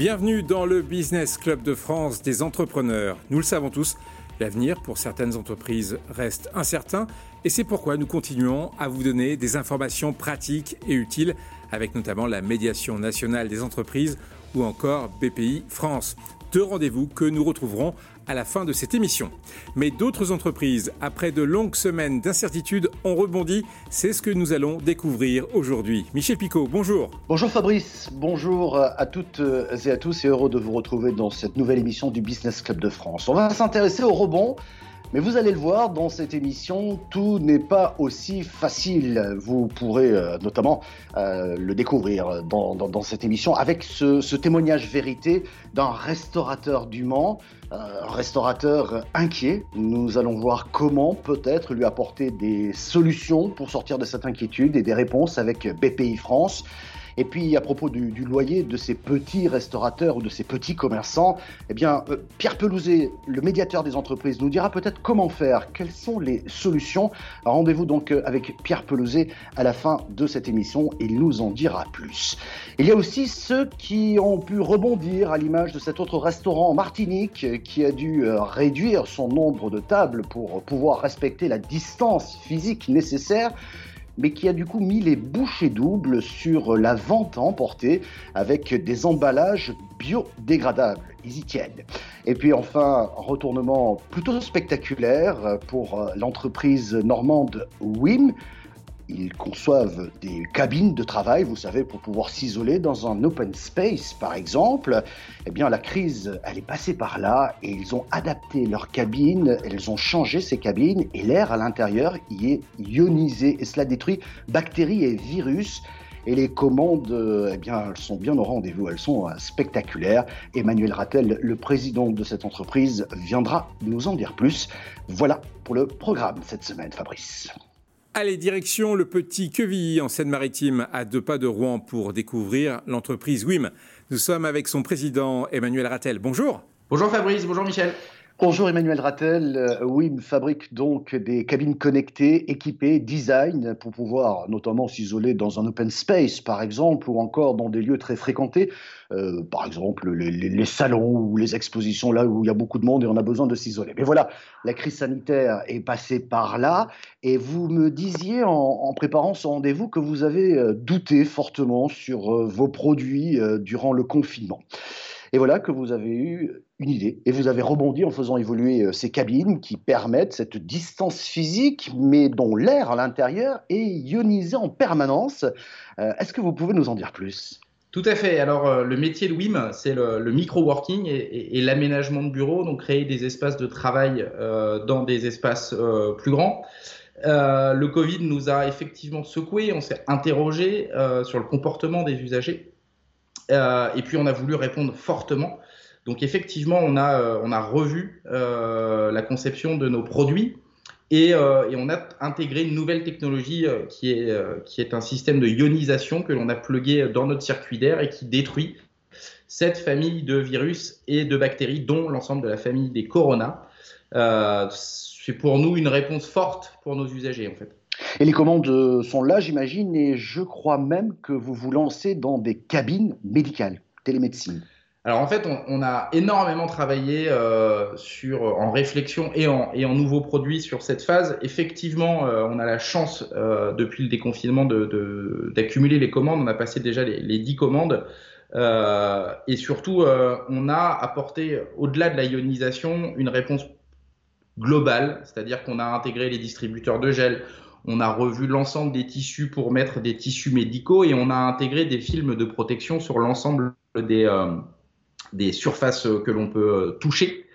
Bienvenue dans le Business Club de France des entrepreneurs. Nous le savons tous, l'avenir pour certaines entreprises reste incertain et c'est pourquoi nous continuons à vous donner des informations pratiques et utiles avec notamment la médiation nationale des entreprises ou encore BPI France. Deux rendez-vous que nous retrouverons à la fin de cette émission. Mais d'autres entreprises, après de longues semaines d'incertitude, ont rebondi. C'est ce que nous allons découvrir aujourd'hui. Michel Picot, bonjour. Bonjour Fabrice, bonjour à toutes et à tous et heureux de vous retrouver dans cette nouvelle émission du Business Club de France. On va s'intéresser au rebond mais vous allez le voir, dans cette émission, tout n'est pas aussi facile. Vous pourrez euh, notamment euh, le découvrir dans, dans, cette émission avec ce, ce témoignage vérité d'un restaurateur du Mans, euh, restaurateur inquiet. Nous allons voir comment peut-être lui apporter des solutions pour sortir de cette inquiétude et des réponses avec BPI France. Et puis à propos du, loyer de ces petits restaurateurs ou de ces petits commerçants, eh bien euh, Pierre Pelouzet, le médiateur des entreprises, nous dira peut-être comment faire, quelles sont les solutions? Rendez-vous donc euh, avec Pierre Pelouzet à la fin de cette émission, il nous en dira plus. Il y a aussi ceux qui ont pu rebondir à l'image de cet autre restaurant en Martinique euh, qui a dû réduire son nombre de tables pour pouvoir respecter la distance physique nécessaire mais qui a du coup mis les bouchées doubles sur la vente à emporter avec des emballages biodégradables. Ils y tiennent. Et puis enfin, retournement plutôt spectaculaire pour l'entreprise normande WIM ils conçoivent des cabines de travail, vous savez, pour pouvoir s'isoler dans un open space, par exemple. Eh bien, la crise, elle est passée par là et ils ont adapté leurs cabines, elles ont changé ces cabines et l'air à l'intérieur y est ionisé et cela détruit bactéries et virus. Et les commandes, eh bien, elles sont bien au rendez-vous, elles sont euh, spectaculaires. Emmanuel Rattel, le président de cette entreprise, viendra nous en dire plus. Voilà pour le programme cette semaine, Fabrice. Allez, direction le petit Quevilly en Seine-Maritime, à deux pas de Rouen, pour découvrir l'entreprise WIM. Nous sommes avec son président Emmanuel Rattel. Bonjour. Bonjour Fabrice, bonjour Michel. Bonjour Emmanuel Rattel. Euh, WIM fabrique donc des cabines connectées, équipées, design, pour pouvoir notamment s'isoler dans un open space, par exemple, ou encore dans des lieux très fréquentés, euh, par exemple les, salons ou les expositions, là où il y a beaucoup de monde et on a besoin de s'isoler. Mais voilà, la crise sanitaire est passée par là, et vous me disiez en, préparant ce rendez-vous que vous avez euh, douté fortement sur vos produits durant le confinement. Et voilà que vous avez eu une idée et vous avez rebondi en faisant évoluer euh, ces cabines qui permettent cette distance physique, mais dont l'air à l'intérieur est ionisé en permanence. Euh, est-ce que vous pouvez nous en dire plus? Tout à fait. Alors, euh, le métier de WIM, c'est le, micro-working et, l'aménagement de bureaux, donc créer des espaces de travail dans des espaces plus grands. le Covid nous a effectivement secoué, on s'est interrogé sur le comportement des usagers. Et puis, on a voulu répondre fortement donc effectivement, on a, euh, on a revu euh, la conception de nos produits et, euh, on a intégré une nouvelle technologie qui, est, qui est un système de ionisation que l'on a plugué dans notre circuit d'air et qui détruit cette famille de virus et de bactéries, dont l'ensemble de la famille des corona. c'est pour nous une réponse forte pour nos usagers en fait. Et les commandes sont là, j'imagine, et je crois même que vous vous lancez dans des cabines médicales, télémédecine. Alors en fait, on, a énormément travaillé euh, sur, en réflexion et en, nouveaux produits sur cette phase. Effectivement, euh, on a la chance euh, depuis le déconfinement d'accumuler les commandes. On a passé déjà les, les 10 commandes. et surtout, on a apporté, au-delà de la ionisation, une réponse globale, c'est-à-dire qu'on a intégré les distributeurs de gel, on a revu l'ensemble des tissus pour mettre des tissus médicaux et on a intégré des films de protection sur l'ensemble des des surfaces que l'on peut euh, toucher.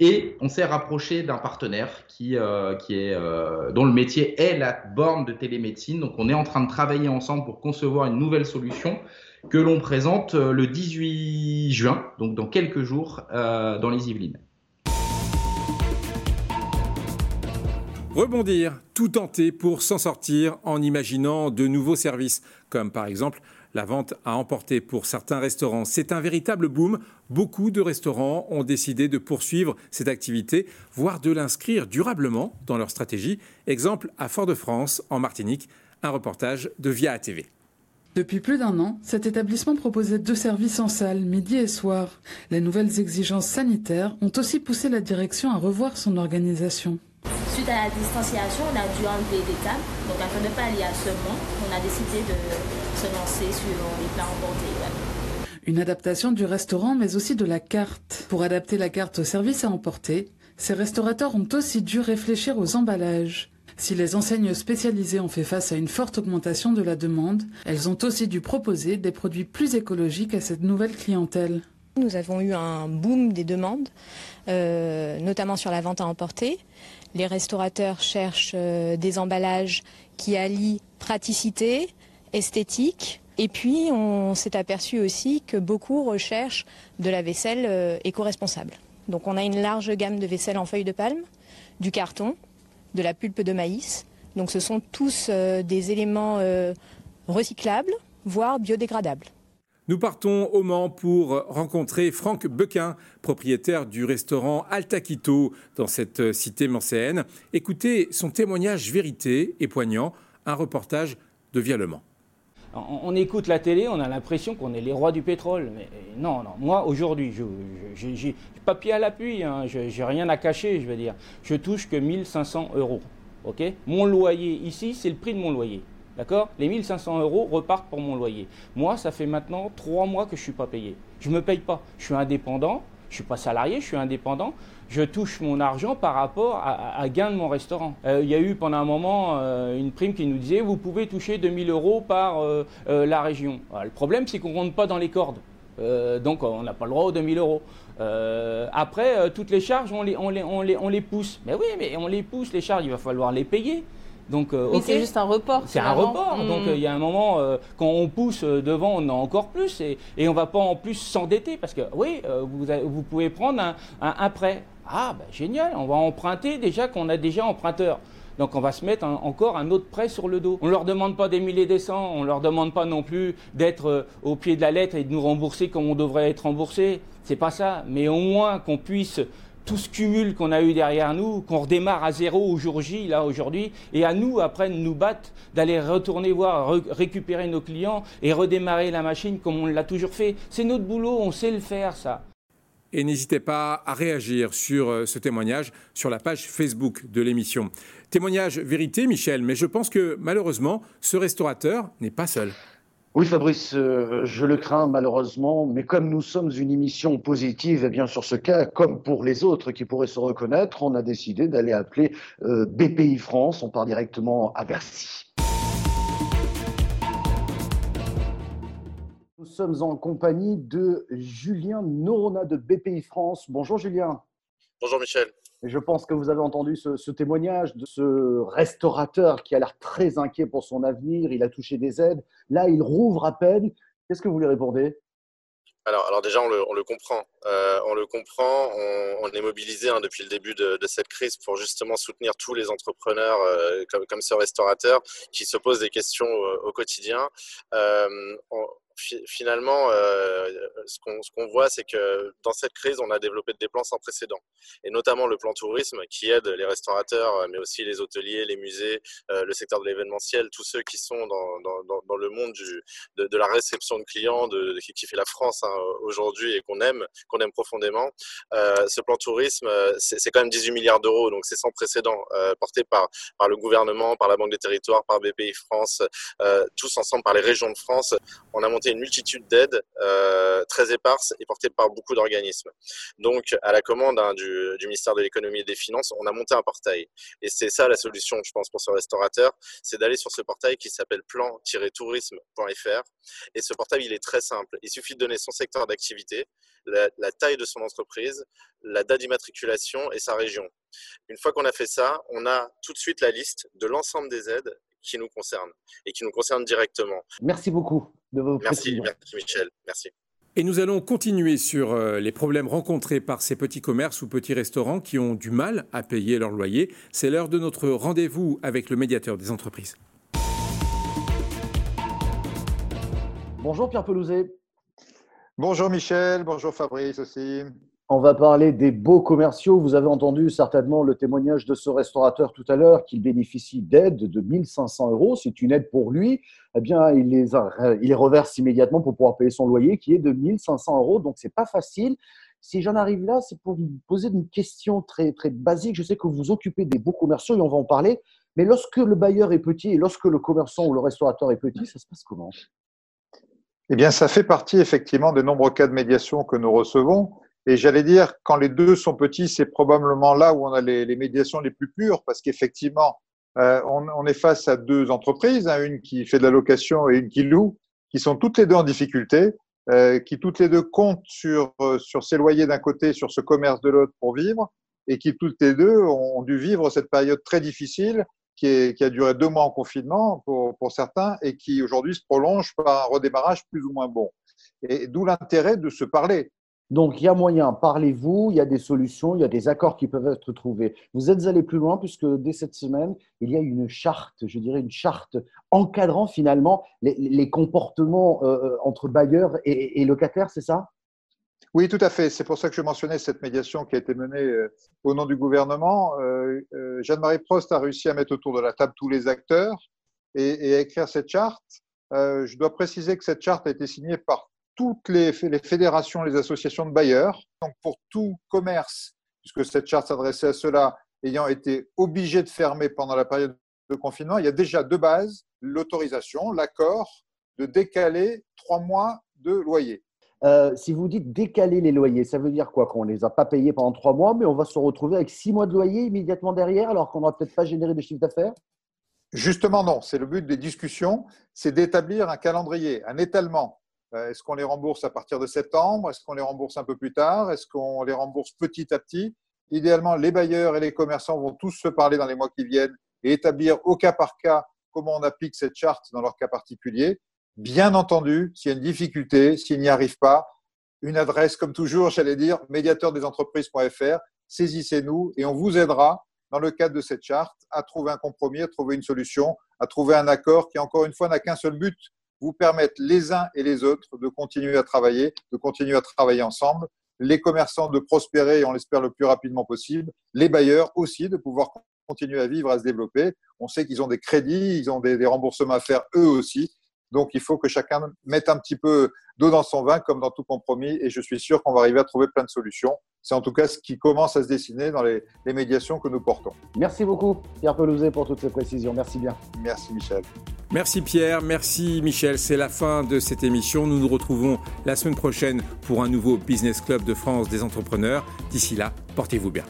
Et on s'est rapproché d'un partenaire euh, euh, dont le métier est la borne de télémédecine. Donc on est en train de travailler ensemble pour concevoir une nouvelle solution que l'on présente le 18 juin, donc dans quelques jours, dans les Yvelines. Rebondir, tout tenter pour s'en sortir en imaginant de nouveaux services, comme par exemple la vente à emporter pour certains restaurants, c'est un véritable boom. Beaucoup de restaurants ont décidé de poursuivre cette activité, voire de l'inscrire durablement dans leur stratégie. Exemple à Fort-de-France, en Martinique, un reportage de Via TV. Depuis plus d'un an, cet établissement proposait deux services en salle, midi et soir. Les nouvelles exigences sanitaires ont aussi poussé la direction à revoir son organisation. À la distanciation, on a dû enlever des tables. Donc afin de ne pas aller à ce on a décidé de se lancer sur les plats emportés. Une adaptation du restaurant, mais aussi de la carte. Pour adapter la carte au service à emporter, ces restaurateurs ont aussi dû réfléchir aux emballages. Si les enseignes spécialisées ont fait face à une forte augmentation de la demande, elles ont aussi dû proposer des produits plus écologiques à cette nouvelle clientèle. Nous avons eu un boom des demandes, euh, notamment sur la vente à emporter. Les restaurateurs cherchent euh, des emballages qui allient praticité, esthétique. Et puis, on s'est aperçu aussi que beaucoup recherchent de la vaisselle euh, éco-responsable. Donc, on a une large gamme de vaisselle en feuilles de palme, du carton, de la pulpe de maïs. Donc ce sont tous des éléments recyclables, voire biodégradables. Nous partons au Mans pour rencontrer Franck Bequin, propriétaire du restaurant Altaquito dans cette cité mancéenne. Écoutez son témoignage vérité et poignant, un reportage de Via. On, écoute la télé, on a l'impression qu'on est les rois du pétrole. Mais non, non. Moi, aujourd'hui, j'ai papier à l'appui, hein, j'ai rien à cacher, je veux dire. Je touche que 1500 euros. mon loyer ici, c'est le prix de mon loyer. D'accord? Les 1500 euros repartent pour mon loyer. Moi, ça fait maintenant trois mois que je ne suis pas payé. Je ne me paye pas. Je suis indépendant. Je ne suis pas salarié, je suis indépendant. Je touche mon argent par rapport à, gain de mon restaurant. Euh, il y a eu pendant un moment euh, une prime qui nous disait vous pouvez toucher 2000 euros par euh, la région. le problème, c'est qu'on ne rentre pas dans les cordes. donc on n'a pas le droit aux 2000 euros. après, toutes les charges, on les, pousse. Mais oui, mais on les pousse, les charges, il va falloir les payer. Donc, euh, c'est juste un report. C'est un report. Hmm. Donc, euh, il y a un moment, euh, quand on pousse devant, on a encore plus. Et, et on ne va pas en plus s'endetter. Parce que, oui, vous, vous, pouvez prendre un, un, prêt. Ah, ben, génial, on va emprunter déjà qu'on a déjà emprunteur. Donc on va se mettre encore un autre prêt sur le dos. On ne leur demande pas des milliers des cents, on ne leur demande pas non plus d'être au pied de la lettre et de nous rembourser comme on devrait être remboursé. C'est pas ça. Mais au moins qu'on puisse tout ce cumul qu'on a eu derrière nous, qu'on redémarre à zéro au là, aujourd'hui, et à nous, après, de nous battre, d'aller retourner voir, récupérer nos clients et redémarrer la machine comme on l'a toujours fait. C'est notre boulot, on sait le faire, ça. Et n'hésitez pas à réagir sur euh, ce témoignage sur la page Facebook de l'émission. Témoignage vérité, Michel, mais je pense que malheureusement, ce restaurateur n'est pas seul. Oui, Fabrice, euh, je le crains malheureusement, mais comme nous sommes une émission positive, et eh bien sur ce cas, comme pour les autres qui pourraient se reconnaître, on a décidé d'aller appeler euh, BPI France. On part directement à Bercy. Nous sommes en compagnie de Julien Norona de BPI France. Bonjour Julien. Bonjour Michel. Je pense que vous avez entendu ce, témoignage de ce restaurateur qui a l'air très inquiet pour son avenir. Il a touché des aides. Là, il rouvre à peine. Qu'est-ce que vous lui répondez? Alors, alors, déjà, on le, comprend. Euh, on le comprend. On, est mobilisé hein, depuis le début de, cette crise pour justement soutenir tous les entrepreneurs euh, comme, ce restaurateur qui se posent des questions au, quotidien finalement, euh, ce qu'on voit, c'est que dans cette crise, on a développé des plans sans précédent, et notamment le plan tourisme qui aide les restaurateurs, euh, mais aussi les hôteliers, les musées, euh, le secteur de l'événementiel, tous ceux qui sont dans, dans, dans le monde du, de, de, la réception de clients, de, qui, fait la France hein, aujourd'hui et qu'on aime, qu'on aime profondément. Euh, ce plan tourisme, c'est quand même 18 milliards d'euros, donc c'est sans précédent, euh, porté par, par le gouvernement, par la Banque des Territoires, par BPI France, tous ensemble par les régions de France. On a monté une multitude d'aides euh, très éparses et portées par beaucoup d'organismes. Donc, à la commande hein, du, ministère de l'économie et des finances, on a monté un portail. Et c'est ça la solution, je pense, pour ce restaurateur, c'est d'aller sur ce portail qui s'appelle plan-tourisme.fr. Et ce portail, il est très simple. Il suffit de donner son secteur d'activité, la, la taille de son entreprise, la date d'immatriculation et sa région. Une fois qu'on a fait ça, on a tout de suite la liste de l'ensemble des aides qui nous concernent et qui nous concernent directement. Merci beaucoup de vos Merci, merci Michel. Merci. Et nous allons continuer sur euh, les problèmes rencontrés par ces petits commerces ou petits restaurants qui ont du mal à payer leur loyer. C'est l'heure de notre rendez-vous avec le médiateur des entreprises. Bonjour Pierre Pelouzet. Bonjour Michel, bonjour Fabrice aussi. On va parler des beaux commerciaux. Vous avez entendu certainement le témoignage de ce restaurateur tout à l'heure qu'il bénéficie d'aide de 1500 euros. C'est une aide pour lui. Eh bien, il les, reverse immédiatement pour pouvoir payer son loyer qui est de 1500 euros. Donc, c'est pas facile. Si j'en arrive là, c'est pour vous poser une question très, très basique. Je sais que vous occupez des beaux commerciaux et on va en parler. Mais lorsque le bailleur est petit et lorsque le commerçant ou le restaurateur est petit, ça se passe comment? Eh bien, ça fait partie effectivement des nombreux cas de médiation que nous recevons. Et j'allais dire, quand les deux sont petits, c'est probablement là où on a les, médiations les plus pures, parce qu'effectivement, euh, on, est face à deux entreprises, hein, une qui fait de la location et une qui loue, qui sont toutes les deux en difficulté. Euh, qui toutes les deux comptent sur, euh, sur ces loyers d'un côté, sur ce commerce de l'autre pour vivre, et qui toutes les deux ont, dû vivre cette période très difficile qui, est, qui a duré deux mois en confinement pour, pour certains et qui aujourd'hui se prolonge par un redémarrage plus ou moins bon. Et d'où l'intérêt de se parler. Donc, il y a moyen, parlez-vous, il y a des solutions, il y a des accords qui peuvent être trouvés. Vous êtes allé plus loin puisque dès cette semaine, il y a une charte, je dirais une charte encadrant finalement les, comportements euh, euh, entre bailleurs et, locataires, c'est ça? Oui, tout à fait. C'est pour ça que je mentionnais cette médiation qui a été menée euh, au nom du gouvernement. Jeanne-Marie Prost a réussi à mettre autour de la table tous les acteurs et, et à écrire cette charte. je dois préciser que cette charte a été signée par toutes les, fédérations, les associations de bailleurs. Donc pour tout commerce, puisque cette charte s'adressait à cela, ayant été obligé de fermer pendant la période de confinement, il y a déjà de base l'autorisation, l'accord de décaler trois mois de loyer. Euh, si vous dites décaler les loyers, ça veut dire quoi? Qu'on ne les a pas payés pendant trois mois, mais on va se retrouver avec six mois de loyer immédiatement derrière, alors qu'on n'aura peut-être pas généré de chiffre d'affaires? Justement, non. C'est le but des discussions, c'est d'établir un calendrier, un étalement est-ce qu'on les rembourse à partir de septembre? Est-ce qu'on les rembourse un peu plus tard? Est-ce qu'on les rembourse petit à petit? Idéalement, les bailleurs et les commerçants vont tous se parler dans les mois qui viennent et établir au cas par cas comment on applique cette charte dans leur cas particulier. Bien entendu, s'il y a une difficulté, s'il n'y arrive pas, une adresse, comme toujours, j'allais dire, médiateurdesentreprises.fr, saisissez-nous et on vous aidera dans le cadre de cette charte à trouver un compromis, à trouver une solution, à trouver un accord qui, encore une fois, n'a qu'un seul but, vous permettre les uns et les autres de continuer à travailler, de continuer à travailler ensemble, les commerçants de prospérer, on l'espère, le plus rapidement possible, les bailleurs aussi de pouvoir continuer à vivre, à se développer. On sait qu'ils ont des crédits, ils ont des, remboursements à faire eux aussi. Donc, il faut que chacun mette un petit peu d'eau dans son vin, comme dans tout compromis, et je suis sûr qu'on va arriver à trouver plein de solutions. C'est en tout cas ce qui commence à se dessiner dans les, les médiations que nous portons. Merci beaucoup, Pierre Pelouzet, pour toutes ces précisions. Merci bien. Merci, Michel. Merci Pierre, merci Michel. C'est la fin de cette émission. Nous nous retrouvons la semaine prochaine pour un nouveau Business Club de France des entrepreneurs. D'ici là, portez-vous bien.